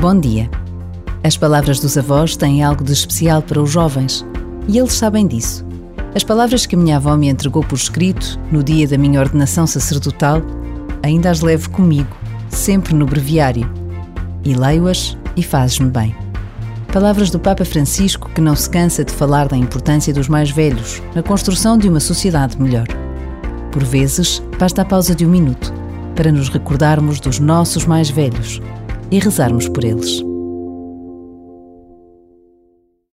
Bom dia. As palavras dos avós têm algo de especial para os jovens e eles sabem disso. As palavras que a minha avó me entregou por escrito no dia da minha ordenação sacerdotal ainda as levo comigo, sempre no breviário. E leio-as e fazes-me bem. Palavras do Papa Francisco que não se cansa de falar da importância dos mais velhos na construção de uma sociedade melhor. Por vezes, basta a pausa de um minuto para nos recordarmos dos nossos mais velhos e rezarmos por eles.